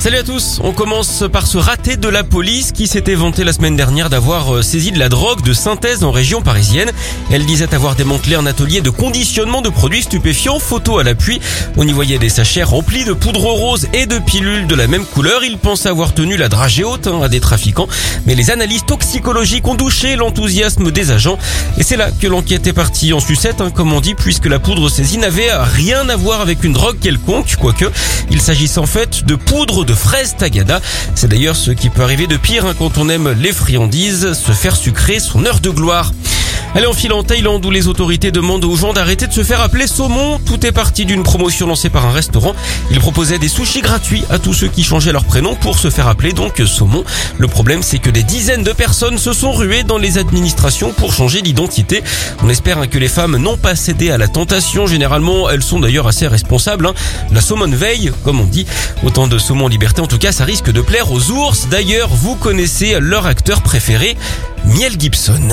Salut à tous, on commence par ce raté de la police qui s'était vanté la semaine dernière d'avoir euh, saisi de la drogue de synthèse en région parisienne. Elle disait avoir démantelé un atelier de conditionnement de produits stupéfiants, photo à l'appui. On y voyait des sachets remplis de poudre rose et de pilules de la même couleur. Il pensait avoir tenu la dragée haute hein, à des trafiquants, mais les analyses toxicologiques ont douché l'enthousiasme des agents. Et c'est là que l'enquête est partie en sucette, hein, comme on dit, puisque la poudre saisie n'avait rien à voir avec une drogue quelconque, quoique il s'agissait en fait de poudre de fraises tagada. C'est d'ailleurs ce qui peut arriver de pire hein, quand on aime les friandises, se faire sucrer son heure de gloire. Allez, en file en Thaïlande où les autorités demandent aux gens d'arrêter de se faire appeler saumon. Tout est parti d'une promotion lancée par un restaurant. Il proposait des sushis gratuits à tous ceux qui changeaient leur prénom pour se faire appeler donc saumon. Le problème, c'est que des dizaines de personnes se sont ruées dans les administrations pour changer d'identité. On espère hein, que les femmes n'ont pas cédé à la tentation. Généralement, elles sont d'ailleurs assez responsables. Hein. La saumon veille, comme on dit. Autant de saumon en liberté, en tout cas, ça risque de plaire aux ours. D'ailleurs, vous connaissez leur acteur préféré, Miel Gibson.